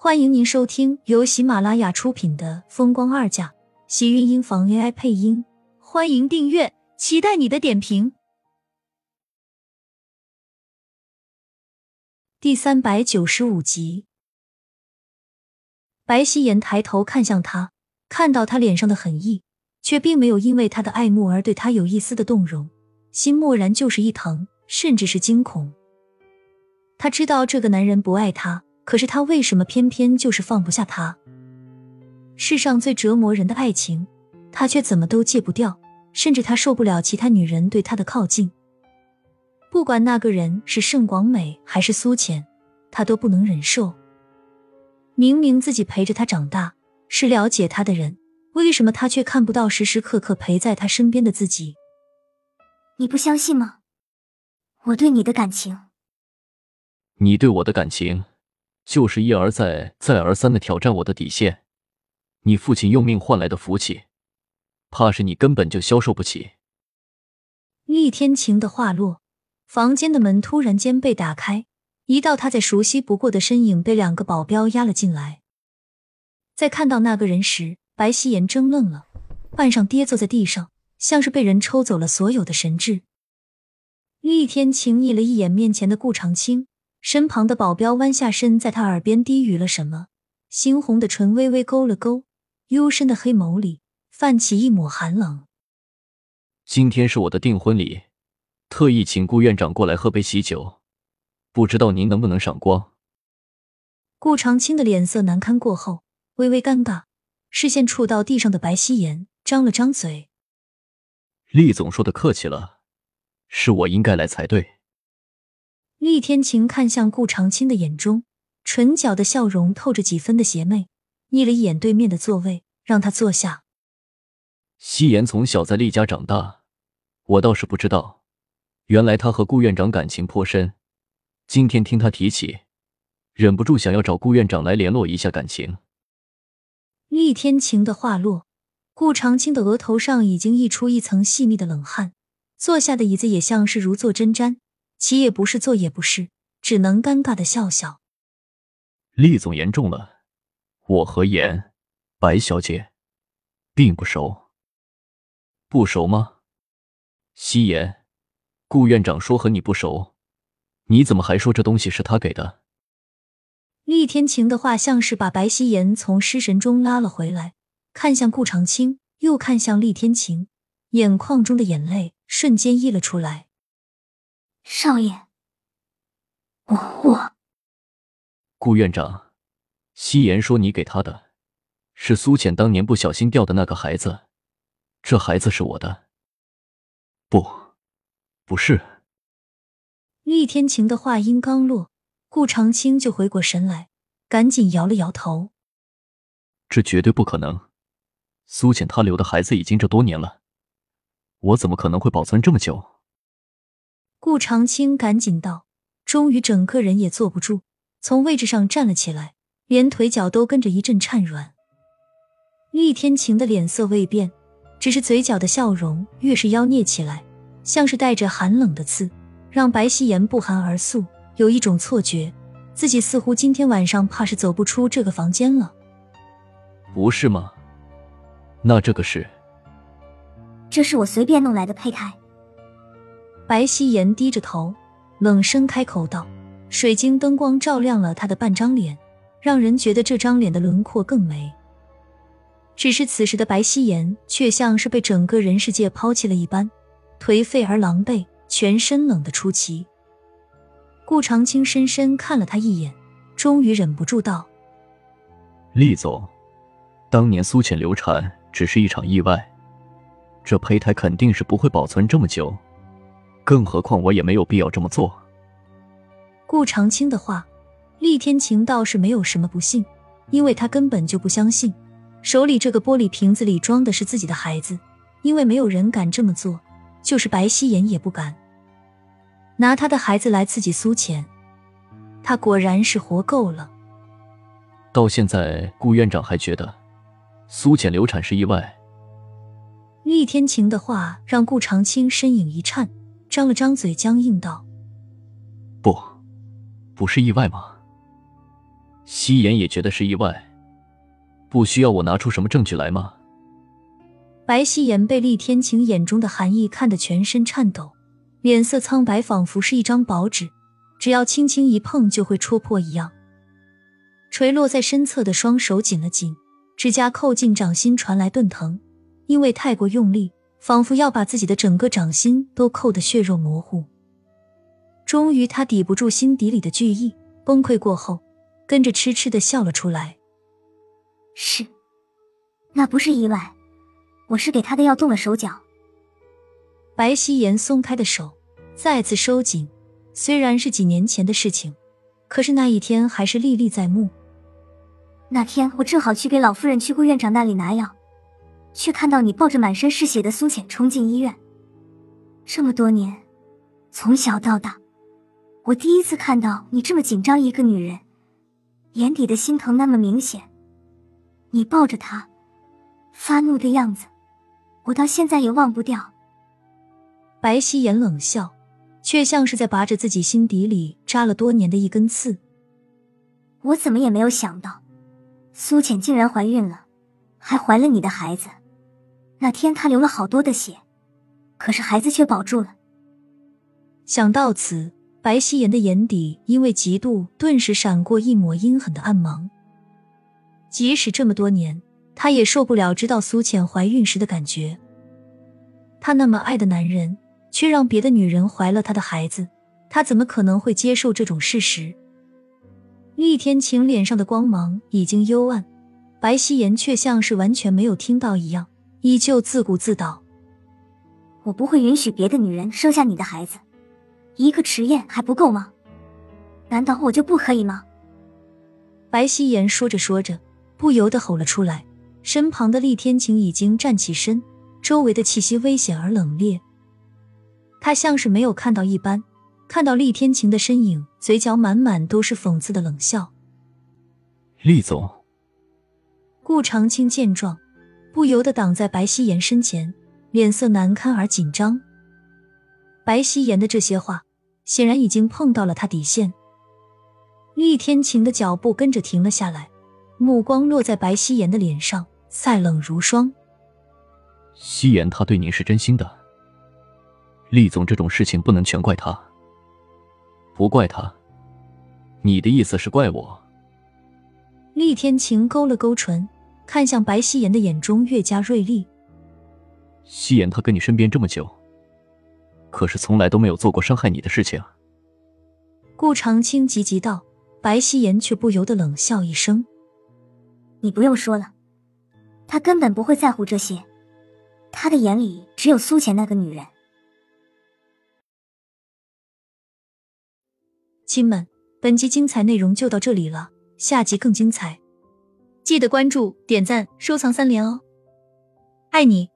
欢迎您收听由喜马拉雅出品的《风光二嫁》，喜运音房 AI 配音。欢迎订阅，期待你的点评。第三百九十五集，白希言抬头看向他，看到他脸上的狠意，却并没有因为他的爱慕而对他有一丝的动容，心蓦然就是一疼，甚至是惊恐。他知道这个男人不爱他。可是他为什么偏偏就是放不下他？世上最折磨人的爱情，他却怎么都戒不掉，甚至他受不了其他女人对他的靠近。不管那个人是盛广美还是苏浅，他都不能忍受。明明自己陪着他长大，是了解他的人，为什么他却看不到时时刻刻陪在他身边的自己？你不相信吗？我对你的感情，你对我的感情。就是一而再、再而三的挑战我的底线，你父亲用命换来的福气，怕是你根本就消受不起。厉天晴的话落，房间的门突然间被打开，一道他再熟悉不过的身影被两个保镖压了进来。在看到那个人时，白希言怔愣了，半晌跌坐在地上，像是被人抽走了所有的神智。厉天晴睨了一眼面前的顾长青。身旁的保镖弯下身，在他耳边低语了什么，猩红的唇微微勾了勾，幽深的黑眸里泛起一抹寒冷。今天是我的订婚礼，特意请顾院长过来喝杯喜酒，不知道您能不能赏光？顾长青的脸色难堪过后，微微尴尬，视线触到地上的白希言，张了张嘴：“厉总说的客气了，是我应该来才对。”厉天晴看向顾长青的眼中，唇角的笑容透着几分的邪魅，睨了一眼对面的座位，让他坐下。夕颜从小在厉家长大，我倒是不知道，原来他和顾院长感情颇深。今天听他提起，忍不住想要找顾院长来联络一下感情。厉天晴的话落，顾长青的额头上已经溢出一层细密的冷汗，坐下的椅子也像是如坐针毡。起也不是，坐也不是，只能尴尬的笑笑。厉总言重了，我和颜白小姐并不熟。不熟吗？夕颜，顾院长说和你不熟，你怎么还说这东西是他给的？厉天晴的话像是把白希颜从失神中拉了回来，看向顾长青，又看向厉天晴，眼眶中的眼泪瞬间溢了出来。少爷，我我，顾院长，夕颜说你给他的，是苏浅当年不小心掉的那个孩子，这孩子是我的。不，不是。厉天晴的话音刚落，顾长青就回过神来，赶紧摇了摇头。这绝对不可能，苏浅她留的孩子已经这多年了，我怎么可能会保存这么久？顾长青赶紧道，终于整个人也坐不住，从位置上站了起来，连腿脚都跟着一阵颤软。厉天晴的脸色未变，只是嘴角的笑容越是妖孽起来，像是带着寒冷的刺，让白希言不寒而栗，有一种错觉，自己似乎今天晚上怕是走不出这个房间了。不是吗？那这个是？这是我随便弄来的胚胎。白希言低着头，冷声开口道：“水晶灯光照亮了他的半张脸，让人觉得这张脸的轮廓更美。只是此时的白希言却像是被整个人世界抛弃了一般，颓废而狼狈，全身冷得出奇。”顾长青深深看了他一眼，终于忍不住道：“厉总，当年苏浅流产只是一场意外，这胚胎肯定是不会保存这么久。”更何况我也没有必要这么做。顾长青的话，厉天晴倒是没有什么不信，因为他根本就不相信手里这个玻璃瓶子里装的是自己的孩子，因为没有人敢这么做，就是白希言也不敢拿他的孩子来刺激苏浅。他果然是活够了。到现在，顾院长还觉得苏浅流产是意外。厉天晴的话让顾长青身影一颤。张了张嘴，僵硬道：“不，不是意外吗？夕颜也觉得是意外，不需要我拿出什么证据来吗？白希颜被厉天晴眼中的寒意看得全身颤抖，脸色苍白，仿佛是一张薄纸，只要轻轻一碰就会戳破一样。垂落在身侧的双手紧了紧，指甲扣进掌心传来钝疼，因为太过用力，仿佛要把自己的整个掌心都扣得血肉模糊。终于，他抵不住心底里的惧意，崩溃过后，跟着痴痴的笑了出来。是，那不是意外，我是给他的药动了手脚。白希颜松开的手再次收紧，虽然是几年前的事情，可是那一天还是历历在目。那天我正好去给老夫人去顾院长那里拿药，却看到你抱着满身是血的苏浅冲进医院。这么多年，从小到大，我第一次看到你这么紧张一个女人，眼底的心疼那么明显。你抱着她发怒的样子，我到现在也忘不掉。白希颜冷笑，却像是在拔着自己心底里扎了多年的一根刺。我怎么也没有想到。苏浅竟然怀孕了，还怀了你的孩子。那天她流了好多的血，可是孩子却保住了。想到此，白希言的眼底因为嫉妒，顿时闪过一抹阴狠的暗芒。即使这么多年，他也受不了知道苏浅怀孕时的感觉。他那么爱的男人，却让别的女人怀了他的孩子，他怎么可能会接受这种事实？厉天晴脸上的光芒已经幽暗，白希颜却像是完全没有听到一样，依旧自顾自道：“我不会允许别的女人生下你的孩子，一个迟燕还不够吗？难道我就不可以吗？”白希颜说着说着，不由得吼了出来，身旁的厉天晴已经站起身，周围的气息危险而冷冽，他像是没有看到一般。看到厉天晴的身影，嘴角满满都是讽刺的冷笑。厉总，顾长青见状，不由得挡在白希颜身前，脸色难堪而紧张。白希颜的这些话，显然已经碰到了他底线。厉天晴的脚步跟着停了下来，目光落在白希颜的脸上，赛冷如霜。希颜，他对您是真心的。厉总，这种事情不能全怪他。不怪他，你的意思是怪我？厉天晴勾了勾唇，看向白希言的眼中越加锐利。希颜，他跟你身边这么久，可是从来都没有做过伤害你的事情。顾长青急急道，白希言却不由得冷笑一声：“你不用说了，他根本不会在乎这些，他的眼里只有苏浅那个女人。”亲们，本集精彩内容就到这里了，下集更精彩，记得关注、点赞、收藏三连哦，爱你！